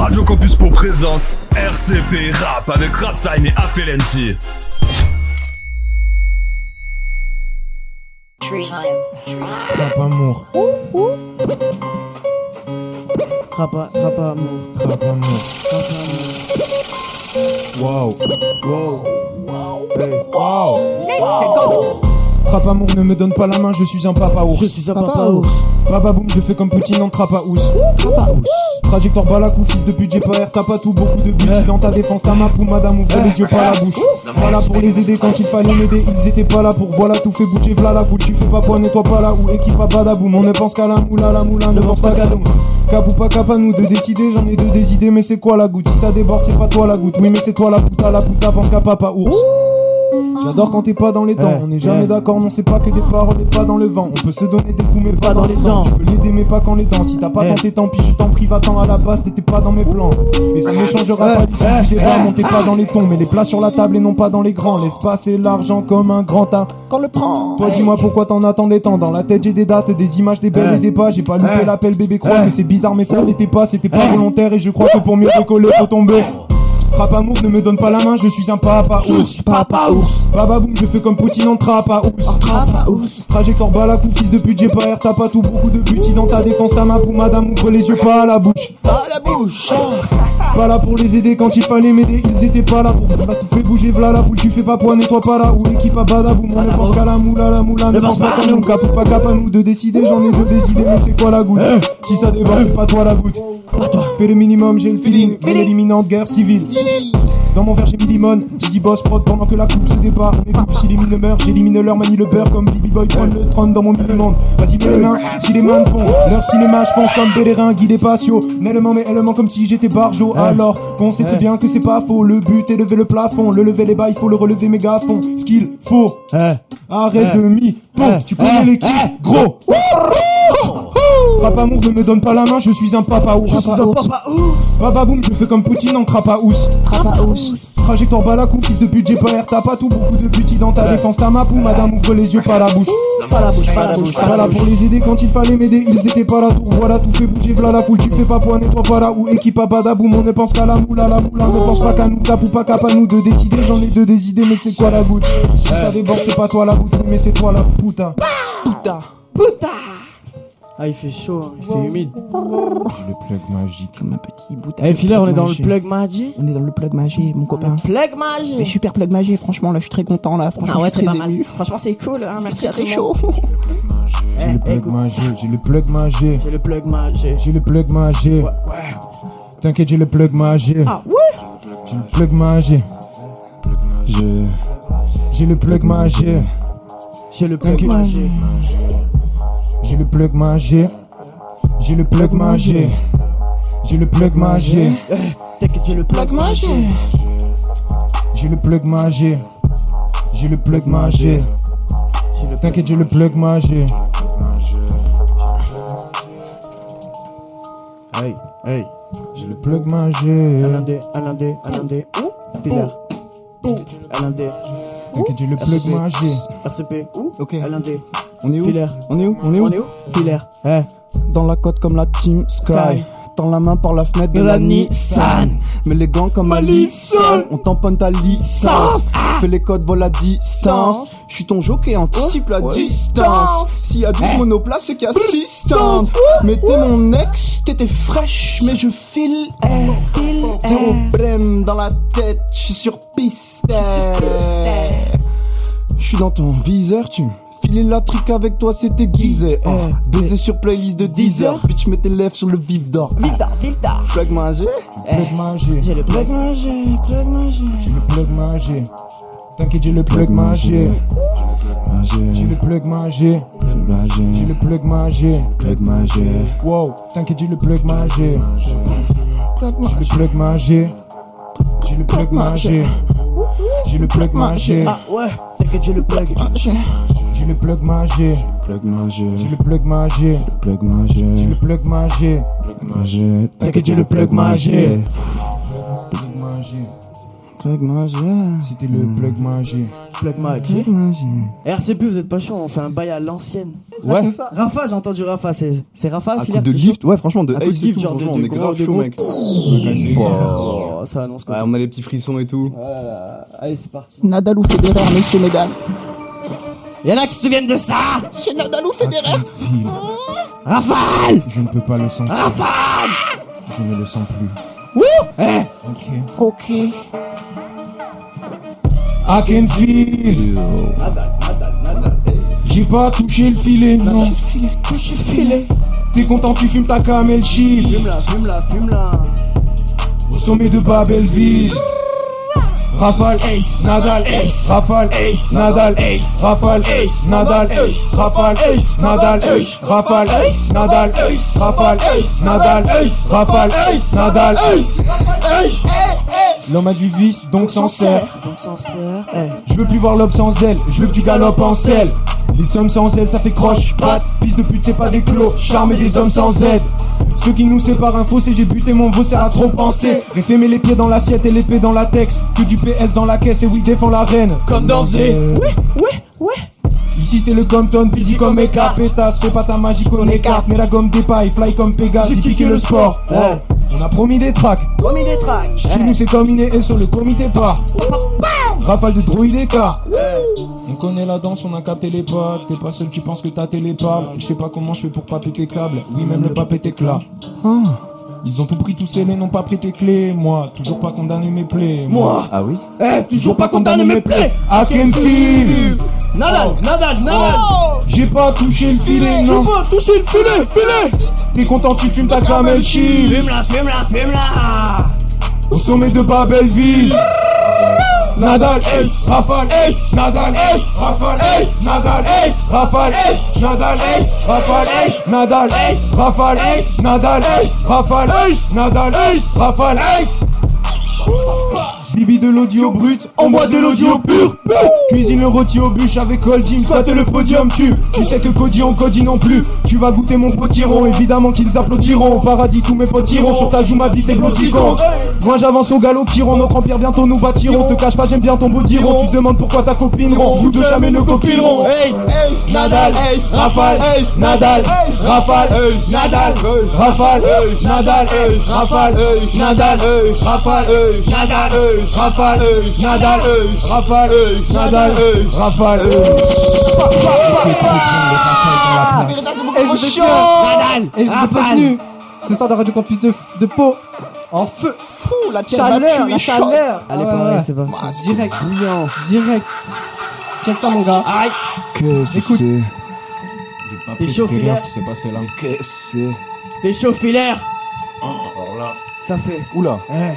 Radio Campus pour présente RCP Rap avec Rap Time et Afelenti. Tree time. Rap amour, Rapa, rapa amour. rap amour. Wow. Hey. Wow. Rap amour ne me donne pas la main, je suis un papa ours. Je suis un papa ours. Baba boum, je fais comme Poutine en. Papa ours. Trajectoire balakou, fils de budget pas air, t'as pas tout, beaucoup de budget dans ta défense, ta map ou madame ouvre les yeux, pas la bouche. Voilà pour les aider quand il fallait m'aider, ils étaient pas là pour voilà tout fait bouger, v'là la foule, tu fais pas poids, nettoie pas là ou équipe à badaboum, on ne pense qu'à la moula, la moula, ne pense pas qu'à nous. Cap ou pas cap à nous de décider, j'en ai deux des idées, mais c'est quoi la goutte? Si ça déborde, c'est pas toi la goutte, oui mais c'est toi la puta, la puta, pense qu'à papa ours. J'adore quand t'es pas dans les dents, Ouais, on est jamais ouais. d'accord, non c'est pas que des paroles et pas dans le vent. On peut se donner des coups mais pas dans les dents. Tu peux l'aider mais pas quand les dents. Si t'as pas Eh. tenté tant pis, je t'en prie, va-t'en à la base, t'étais pas dans mes plans. Et ça ne changera pas l'issue du débat, montez pas dans les tons, mais les plats sur la table et non pas dans les grands. L'espace et l'argent comme un grand tas. Qu'on le prend. Toi dis-moi pourquoi t'en attendais tant Dans la tête j'ai des dates, des images, des belles Eh. et des pas J'ai pas loupé Eh. l'appel bébé croix Eh. mais c'est bizarre mais ça n'était pas C'était pas Eh. volontaire et je crois que pour mieux décoller faut tomber Rap amour ne me donne pas la main, je suis un papa Je ours suis papa ours. Baba boum, je fais comme Poutine en trappe à ours Papa ours. Trajectoire balakou, fils de budget pas air, t'as pas tout beaucoup de buts dans ta défense, ta map ou madame ouvre les yeux pas à la bouche. Pas la bouche. Pas là pour les aider quand il fallait m'aider, ils étaient pas là pour voilà tout fait bouger, v'là la foule, tu fais pas poids, nettoie pas là, ou l'équipe à badaboum, on ne pense qu'à la moula, la moula, ne pense pas qu'à nous, cap pas cap à nous de décider, j'en ai deux des idées, mais c'est quoi la goutte Si ça déborde, c'est pas toi la goutte. Fais le minimum, j'ai le feeling, feeling. l'imminente guerre civile. Dans mon verre j'ai mis limone, Didi boss prod pendant que la coupe se débat. Si les mines meurent, j'élimine leur manie le beurre Comme Bibi Boy. Prône le trône dans mon mini-monde Vas-y mets les mains, si les mains font. Leur cinéma je fonce comme Bélérin, guidé patio Nellement mais elle ment comme si j'étais barjo. Alors qu'on sait très bien que c'est pas faux. Le but est lever le plafond, le lever les bas il faut le relever méga à fond Ce qu'il faut, arrête de mi Eh. Tu connais l'équipe, gros Papa amour ne me donne pas la main, je suis un papa ours Je suis un papa ours. Baba boum, je fais comme Poutine en ours. Trajectoire balakou, fils de budget pas air, t'as pas tout beaucoup de buts dans ta défense, ta map ou madame ouvre les yeux, pas la bouche. Pas la bouche, pas la bouche, pas Pas la là bouche. pour les aider quand il fallait m'aider, ils étaient pas là, tout voilà, tout fait bouger, v'là la foule, tu fais pas poids, nettoie pas là, ou équipe à badaboum, on ne pense qu'à la moula, la moula, ne pense pas qu'à nous, ou pas cap à nous de décider, j'en ai deux des idées, mais c'est quoi la goutte Si ça déborde, c'est pas toi la goutte, mais c'est toi la puta. Puta. Puta. Ah, il fait chaud, hein, il fait humide. J'ai le plug magique. Comme un petit bout. Eh, on est dans le plug magic. On est dans le plug magique, mon copain. Plug C'est magic. super plug magique, franchement, là, je suis très content, là. Franchement, Ah ouais, c'est pas mal. Franchement, c'est cool. Hein, merci à très le chaud. J'ai Eh, le plug magique, j'ai le plug magique. J'ai le plug magic. J'ai le plug magique. Ouais. T'inquiète, j'ai le plug magique. Ah ouais J'ai le plug magique. J'ai le plug magique. J'ai le plug T'inquiète. J'ai le plug magique. J'ai le plug magique. J'ai le plug magique. T'inquiète, j'ai le plug magic. J'ai le plug magique. J'ai le plug magique. T'inquiète, j'ai le plug magique. Hey, hey. J'ai le plug magique. indé, un indé. Ouh. Un indé. T'inquiète, j'ai le plug magique. RCP. Ouh, Ok. On est où Filaire. On est où On est où On est où Filaire. Eh. Dans la côte comme la Team Sky. Tends la main par la fenêtre de, De la la Nissan. Mets les gants comme Nissan. On tamponne ta licence. Fais les codes, vol à distance. Je suis ton jockey, anticipe la distance. S'il y a 12 monoplaces, c'est qu'il y a assistance. Mettez mon ex, t'étais fraîche, mais je file. eh. Zéro brème dans la tête, je suis sur piste. Je suis dans ton viseur, tu Filer la trique avec toi, c'était guisé. Oh, baiser sur playlist de 10 heures. Bitch, mets tes lèvres sur le vif d'or. Victor, Victor. Plug manger. Plug magique. J'ai le plug manger, plug manger. J'ai le plug magique. T'inquiète, j'ai le plug magique. J'ai le plug magique. J'ai le plug magique. Plug manger. Wow, t'inquiète, j'ai le plug. Plug J'ai le plug magique. J'ai le plug magique. J'ai le plug magique. Ah ouais, t'inquiète, j'ai le plug. J'ai le plug magique. Plug manger. J'ai le plug magique. Plug manger. J'ai le plug magique. Plug. T'inquiète, j'ai le plug magique. Plug magique. Plug magique. C'était le plug magique. Plug Magic. RCP, vous êtes pas chaud, on fait un bail à l'ancienne. Ouais. Rafa, j'ai entendu Rafa, c'est c'est Rafa, coup Filaire, de gift, ouais, franchement, de gift, genre de- on est grave chaud, mec. Oh, ça annonce quoi on a les petits frissons et tout. Voilà. Allez, c'est parti. Nadal ou Federer, messieurs, mesdames. Y'en a qui se souviennent de ça? C'est Nadal ou Federer File. Rafale Je ne peux pas le sentir. Rafale Je ne le sens plus. Wouh Eh Ok. Ok. I can feel. J'ai pas touché le filet, non. Touche le filet T'es content, tu fumes ta camel chiffre. Fume-la, fume-la, fume-la Au sommet de Babel Rafale, Ace, Nadal, Ace, Rafale, Ace, Nadal, Ace, Rafale, Ace, Nadal, Ace, Rafale, Ace, Nadal, Ace, Rafale, Ace, Nadal, Ace, Rafale, Ace, Nadal, Ace, Rafale, Ace, Nadal, Ace, Ace. L'homme a du vice, donc s'en sert. Donc sert Eh Je veux plus voir l'aube sans elle, je veux que tu galopes en selle. Les sommes sans aide, ça fait croche, patte. Fils de pute, c'est pas des clos, charme des hommes sans aide. Ceux qui nous séparent info, c'est j'ai buté mon veau, sert à trop penser. Mets les pieds dans l'assiette et l'épée dans la texte. Que du PS dans la caisse et oui, défend la reine. Comme dans Z Ouais, ouais, ouais Ici c'est le Compton, busy comme Eka, pétasse, fais pas ta magie qu'on écarte, mets la gomme des pailles, fly comme Pégase, J'ai piqué le sport. Ouais. On a promis des tracks, Promis les tracks chez nous c'est combiné et sur le comité pas. Rafale de droïde et cas. On connaît la danse, on a capté les potes. T'es pas seul, tu penses que t'as télépable. Je sais pas comment je fais pour pas péter câble. Oui, même le pas péter clat. Ils ont tout pris, tous scellés, n'ont pas pris tes clés. Moi, toujours pas condamné mes plaies. Moi Ah oui Eh, toujours pas condamné mes plaies I can feel. Nadal, Nadal, Nadal J'ai pas touché le filet, Je non. peux toucher le filet, filet T'es content, tu fumes ta camel chill. Fume-la, fume-la, fume-la Au sommet de Babelville. Nadal, Ace, Rafale, Ace, Nadal, Ace, Rafale, Ace, Nadal, Ace, Rafale, Ace, Nadal, Ace, Rafale, Ace, Nadal, Ace, Rafale, Ace, Nadal, Ace, Rafale, Ace, Nadal, Ace, Rafale, Ace. Bibi de l'audio brut, on boit de l'audio pur. Cuisine le rôti au bûche avec Cold Jim, soit le podium tu. Tu sais que Cody on Cody non plus. Tu vas goûter mon potiron, évidemment qu'ils applaudiront. Au paradis tous mes potes iront, sur ta joue ma bite et. Moi j'avance au galop tirons, notre empire bientôt nous bâtirons. Te cache pas, j'aime bien ton beau diron. Tu demandes pourquoi ta copine rond. Nous deux jamais ne copineront. Nadal, Rafale, Nadal, Rafale, Nadal, Rafale, Nadal, Rafale, Nadal, Rafale, Nadal, Rafale, Nadal, Rafale, Nadal, Rafale. Et je suis Nadal, Et je suis prévenu Ce soir de Radio Campus de, de Pau En feu. Fou, la Chaleur, la chaleur. Allez, ouais, pareil, c'est parti. Direct, direct. Check ça mon gars. Aïe que Écoute. c'est T'es chaud, filaire ce qui s'est passé là. Qu'est-ce que c'est T'es chaud, filaire Alors là. Ça fait Oula. Eh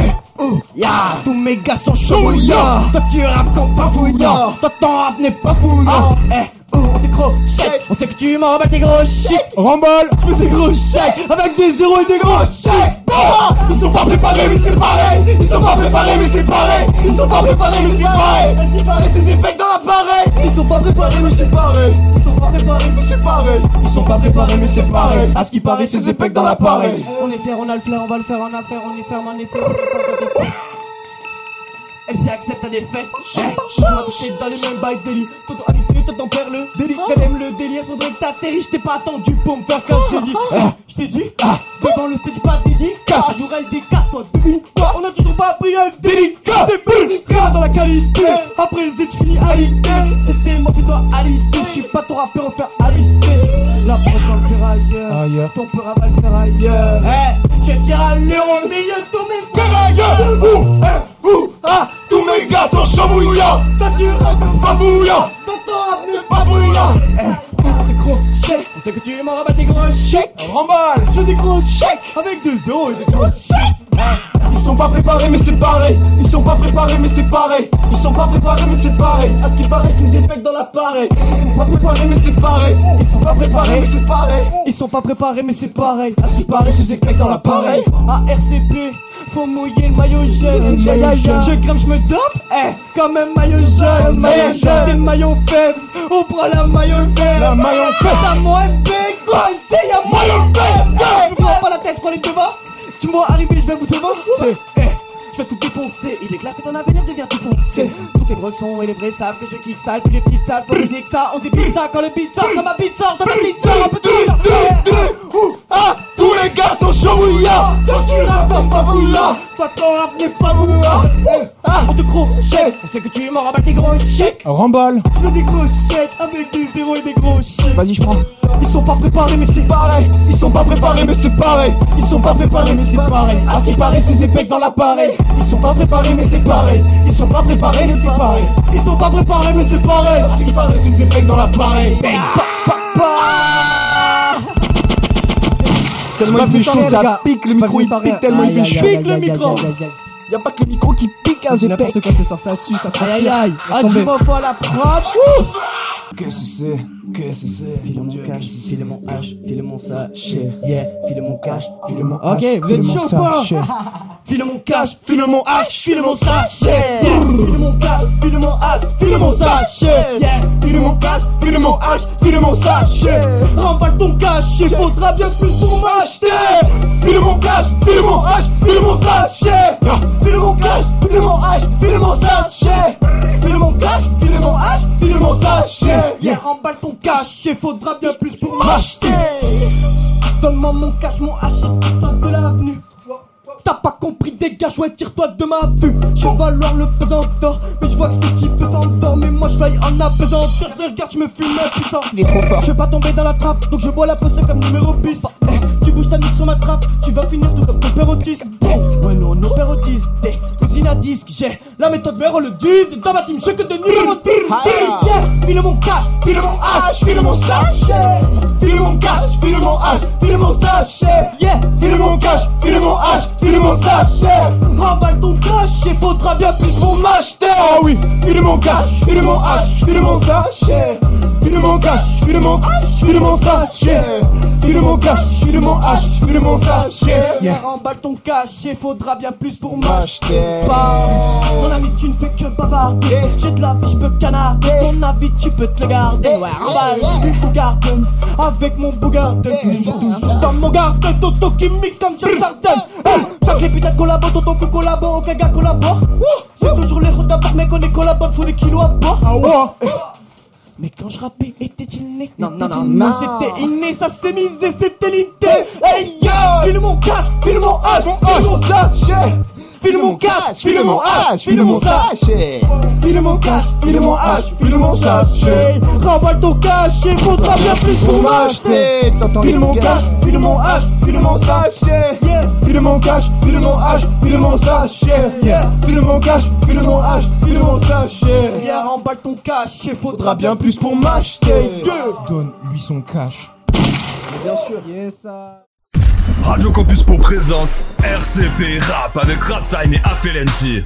Eh, ouh, ya, tous mes gars sont chauds. Toi tu rappes comme pas fouillant. Toi ton rap n'est pas fouillant. Eh, ouh, on décrochette. On sait que tu m'en bats tes gros chèques. Rambol Je fais des gros chèques avec des zéros et des gros chèques. Ils sont pas préparés mais c'est pareil. Ils sont pas préparés mais c'est pareil. Ils sont pas préparés mais c'est pareil. Est-ce qu'il paraît ces effets dans l'appareil Ils sont pas préparés mais c'est pareil. Ils sont pas préparés mais c'est pareil. Ils sont pas préparés mais c'est pareil. À ce qui paraît, c'est épais dans l'appareil. On est fiers, on a le flair, on va le faire en affaire, on est ferme, est fait, on est MC accepte ta défaite. Eh, je m'as touché dans le même bail délit. Toto avec ce que toi t'en perds le délit. Qu'elle aime le délire, faudrait que t'atterris. Je t'ai pas attendu pour me faire casse délit. Eh, je t'ai dit, devant le stage pas dédié. Casse, jour elle décasse, toi devine quoi. On a toujours pas pris un délicat. C'est plus grave dans la qualité. Après le Z, tu finis à l'idée. C'était mon toi à l'idée. Je suis pas ton rappeur, on fait alisser. La prod, on le faire ailleurs. Ailleurs. Ton peur va le faire ailleurs. Eh, je tire à l'heure au milieu de tous mes ferrailleurs. Ouh, gars sont chauds bouillants. Toi, tu rappes pas bouillant. Pas bouillant. Eh, on des gros chèques. On sait que tu m'en rabats des gros chèques. Rambol Je des gros chèques avec des euros et des gros chèques. Ils sont pas préparés mais c'est pareil Ils sont pas préparés mais c'est pareil Ils sont pas préparés mais c'est pareil À ce qui paraît c'est épais dans l'appareil Ils sont pas préparés mais c'est pareil Ils sont pas préparés mais c'est pareil Ils sont pas préparés, mais c'est pareil. À ce qui paraît c'est épais dans l'appareil À RCP, faut mouiller le maillot jaune. Je crame, je me dope, eh, comme un maillot jaune. maillot jaune. T'es le maillot faible, on prend la maillot faible. La maillot faible. T'as moins de quoi, c'est y'a maillot faible. Eh, Je prends pas la tête, prends les devants. Tu me vois arriver, je vais vous devant. C'est, eh, je vais tout défoncer. Il est clair que ton avenir devient tout foncé. Tous les bressons et les vrais savent que je kick sale, puis les petites faut que ça. On débite ça quand le beat sort, quand ma beat sort, dans ta petite sort, un peu ah, tous les gars sont chauds bouillards. Toi tu rappes pas là Toi ton rap n'est pas là Ah, on te crochet On sait que tu m'en rappelles tes gros chics Remballe. Je veux des crochettes avec des zéros et des gros chics Vas-y, je prends. Ils sont pas préparés mais c'est pareil Ils sont pas préparés, mais c'est pareil. Ils sont pas préparés mais c'est pareil À ce qui paraît, c'est ces pecs dans l'appareil. Ils sont pas préparés mais c'est pareil Ils sont pas préparés mais c'est pareil Ils sont pas préparés mais c'est pareil À ce qui paraît, c'est ces pecs dans l'appareil. Tellement il fait chaud, ça pique, le micro il pique tellement il fait chaud. Pique le micro. Y'a pas que le micro qui pique, hein, j'ai N'importe quoi ce soir, ça suce, ça Aïe aïe. Aïe Ah tu m'en fous à la prod? Qu'est-ce que c'est? Qu'est-ce que c'est? File mon cash, file mon hache, file mon sachet. Yeah, file mon cash, file mon Ok, vous êtes chaud ou pas File mon cash, file mon hache, file mon sachet Yeah, file mon cash, file mon hache, file mon sachet Yeah, file mon cash, file mon hache, file mon sachet Remballe ton cash, il faudra bien plus pour m'acheter File mon cash, file mon hache, file mon sachet File mon cash, file mon hache, file mon sachet File mon cash, file mon hache, file mon sachet Yeah, remballe ton cash, il faudra bien plus pour m'acheter ouais, tire-toi de ma vue. Je vais valoir le pesant d'or, mais je vois que ces types s'endorment. Mais moi je veille en apesanteur. Je regarde, je me fume impuissant. Il est trop fort. Je vais pas tomber dans la trappe, donc je bois la potion comme numéro 10. Eh, tu bouges ta nuque sur ma trappe, tu vas finir tout comme ton père autiste. Eh, ouais, non, nos pères autistes. Eh, usine à disque, j'ai la méthode mère le 10. Et dans ma team, je que de numéro 10. Eh, yeah, file mon cash, file mon hache, file mon sachet. File mon cash, file mon hache, file mon sachet. Yeah, file mon cash, file mon hache, file mon sachet. Remballe ton cash, il faudra bien plus pour m'acheter. Ah oui, file mon cash, file mon hache, file mon sachet. File mon cash, file mon hache, file mon sachet. File mon cash, file mon hache, file mon sachet. Yeah, remballe ton cash, il faudra bien plus pour m'acheter. Mon ami, tu ne fais que bavarder. J'ai de la vie, je peux canarder. Ton avis, tu peux te le garder. Ouais, remballe, une Bougarden. Avec mon Bougarden. Toujours, toujours dans mon garden. Toto qui mixe comme James Harden. Hey, que les putains de collabos, tonton que collabo, aucun gars collabore. C'est toujours les routes d'abord, mec, on est collabore, faut des kilos à bord. Mais quand je rappais, était-il né? Non, non, non, non, c'était inné, ça s'est misé, c'était l'idée. Hey yo, file mon cash, file mon hache, file mon sachet. File mon cash, file mon hache, file mon sac. sachet. File mon cash, file mon hache, file mon sachet. Remballe ton cash, il faudra bien plus pour m'acheter. File mon cash, file mon hache, file mon sac. sachet. File mon cash, file mon hache, file mon sachet. yeah, File mon cash, file mon hache, file mon sachet. yeah, remballe ton cash, il faudra bien plus pour m'acheter. Donne-lui son cash. Yes, ça. Radio Campus Pau présente RCP Rap avec Rap Time et Affelenti.